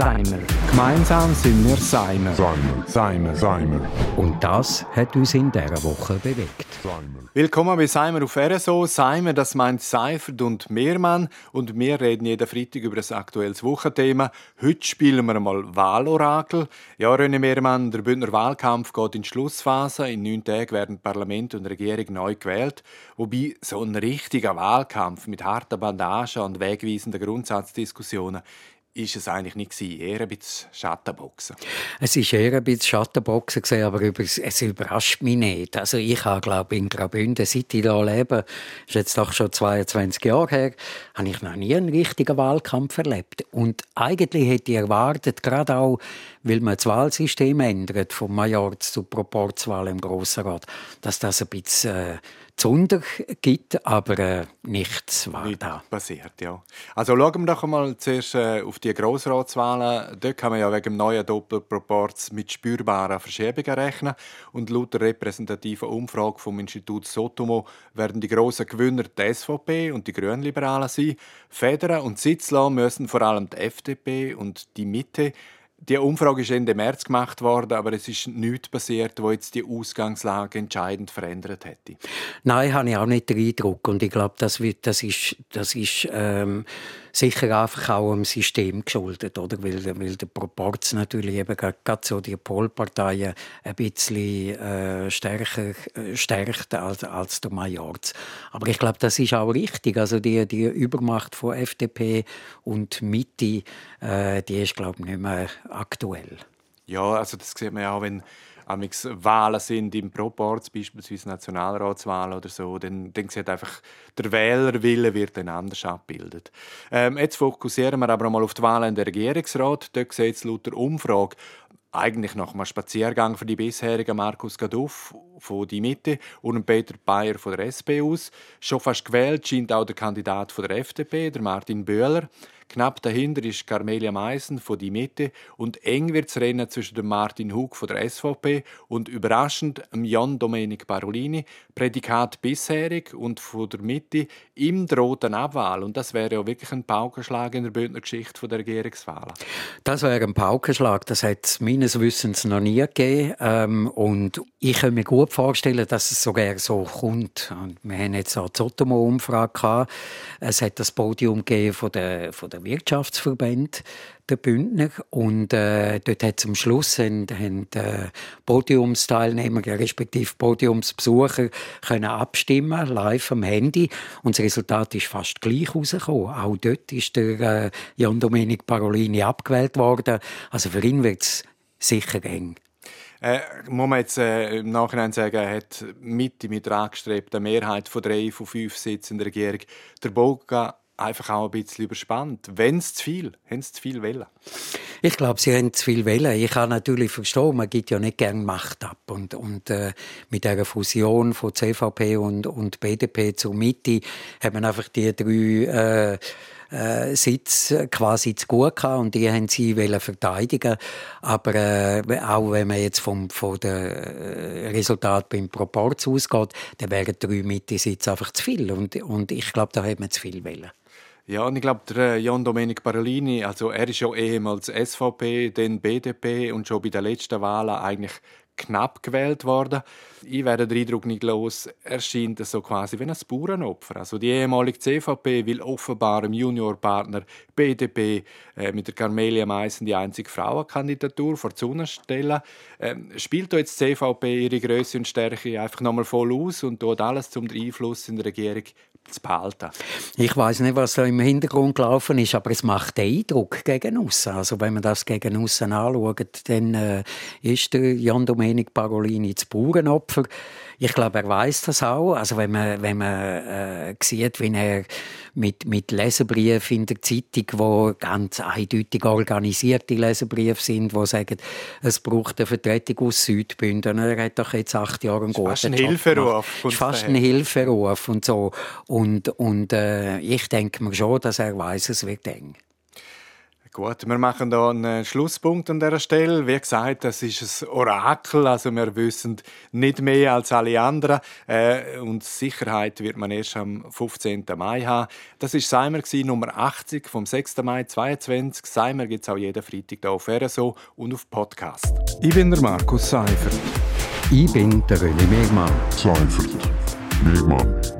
Seimer. Gemeinsam sind wir Seimer. Seimer. Seimer. Seimer. Und das hat uns in dieser Woche bewegt. Seimer. Willkommen bei Seimer auf RSO. Seimer, das meint Seifert und Mehrmann. Und wir reden jeden Freitag über ein aktuelles Wochenthema. Heute spielen wir mal Wahlorakel. Ja, René Mehrmann, der Bündner Wahlkampf geht in die Schlussphase. In neun Tagen werden Parlament und Regierung neu gewählt. Wobei so ein richtiger Wahlkampf mit harter Bandage und wegweisenden Grundsatzdiskussionen ist es eigentlich nicht gewesen. Eher ein bisschen Schattenboxen. Es war eher ein bisschen Schattenboxen, gewesen, aber es überrascht mich nicht. Also ich habe, glaube in Graubünden, seit ich hier lebe, ist jetzt doch schon 22 Jahre her, habe ich noch nie einen richtigen Wahlkampf erlebt. Und eigentlich hätte ich erwartet, gerade auch, weil man das Wahlsystem ändert, vom Majorz zur Proporzwahl im Grossen Rat, dass das ein bisschen äh, Zunder gibt, aber äh, nichts war Nicht da. passiert, ja. Also schauen wir doch einmal zuerst äh, auf die Grossratswahlen. Dort kann man ja wegen dem neuen Doppelproports mit spürbaren Verschiebungen rechnen. Und laut der repräsentativen Umfrage vom Institut Sotomo werden die grossen Gewinner die SVP und die Grünliberalen sein. Federn und Sitzlassen müssen vor allem die FDP und die Mitte. Die Umfrage ist Ende März gemacht worden, aber es ist nichts passiert, wo jetzt die Ausgangslage entscheidend verändert hätte. Nein, habe ich auch nicht den Eindruck. Und ich glaube, das, wird, das ist, das ist ähm, sicher einfach auch dem System geschuldet, oder? Weil, weil der Proporz natürlich eben gerade so die Polparteien ein bisschen äh, stärker äh, stärkt als, als der Majorz. Aber ich glaube, das ist auch richtig. Also die, die Übermacht von FDP und Mitte, äh, die ist, glaube ich, nicht mehr aktuell. Ja, also das sieht man ja auch, wenn amix Wahlen sind im Proporz, beispielsweise Nationalratswahlen oder so, dann, dann sieht einfach, der Wählerwille wird dann anders abgebildet. Ähm, jetzt fokussieren wir aber mal auf die Wahlen in der Regierungsrat. Dort sieht es laut der Umfrage eigentlich nach einem Spaziergang für die bisherigen Markus Gaduff von die Mitte und Peter Bayer von der SP aus. Schon fast gewählt scheint auch der Kandidat von der FDP, der Martin Böhler. Knapp dahinter ist Carmelia Meissen von die Mitte und eng wird das Rennen zwischen Martin Hug von der SVP und überraschend Jan Domenic Parolini, Prädikat bisherig und von der Mitte im drohten Abwahl. Und das wäre ja wirklich ein Paukenschlag in der Bündner Geschichte der Regierungswahlen. Das wäre ein Paukenschlag. Das hat es meines Wissens noch nie gegeben. Ähm, und ich kann mir gut vorstellen, dass es sogar so kommt. Und wir haben jetzt auch die Sotomo-Umfrage gehabt. Es hat das Podium gegeben von der, von der Wirtschaftsverband der Bündner und äh, dort hat am Schluss haben, haben äh, Podiumsteilnehmer respektive Podiumsbesucher können abstimmen live am Handy und das Resultat ist fast gleich rausgekommen. Auch dort ist der äh, Jan Domenic Parolini abgewählt worden. Also für ihn wird es sicher eng. Äh, muss man jetzt äh, im Nachhinein sagen, hat Mitte mit der angestrebten Mehrheit von drei von fünf Sitzen in der Regierung der Boga einfach auch ein bisschen überspannt. Wenn es zu viel, haben sie zu viel wollen. Ich glaube, sie haben zu viel wollen. Ich kann natürlich verstehen, man gibt ja nicht gerne Macht ab. Und, und äh, mit der Fusion von CVP und, und BDP zur Mitte hat man einfach die drei äh, äh, Sitz quasi zu gut gehabt und die haben sie wollen verteidigen. Aber äh, auch wenn man jetzt vom von der Resultat beim Proporz ausgeht, dann wären drei Mitte-Sitze einfach zu viel. Und, und ich glaube, da hat man zu viel wollen. Ja, und ich glaube, der Jan Domenic Parolini, also er ist ja ehemals SVP, dann BDP und schon bei den letzten Wahlen eigentlich knapp gewählt worden. Ich werde den Eindruck nicht los, er scheint so quasi wie ein Bauernopfer. Also die ehemalige CVP will offenbar im Juniorpartner BDP äh, mit der Carmelia Meissen die einzige Frauenkandidatur vor Sonne stellen. Ähm, spielt da jetzt die CVP ihre Größe und Stärke einfach nochmal voll aus und tut alles, um den Einfluss in der Regierung zu behalten? Ich weiß nicht, was da im Hintergrund gelaufen ist, aber es macht Eindruck gegen uns. Also wenn man das gegen uns anschaut, dann äh, ist der Jan Domenic Parolini das Bauernopfer. Ich glaube, er weiß das auch. Also wenn man, wenn man äh, sieht, wie er mit, mit Leserbriefen in der Zeitung, wo ganz eindeutig organisierte Leserbriefe sind, wo sagen, es braucht eine Vertretung aus Südbünden. Er hat doch jetzt acht Jahre einen guten fast ein Hilferuf. Ist fast ein Hilferuf und so. Und, und äh, ich denke mir schon, dass er weiß, es wird eng. Gut, wir machen hier einen Schlusspunkt an dieser Stelle. Wie gesagt, das ist ein Orakel, also wir wissen nicht mehr als alle anderen. Äh, und Sicherheit wird man erst am 15. Mai haben. Das war Seimer, Nummer 80 vom 6. Mai 2022. Seimer gibt es auch jeden Freitag hier auf RSO und auf Podcast. Ich bin der Markus Seifert. Ich bin der René Megmann. Seifert. Megmann.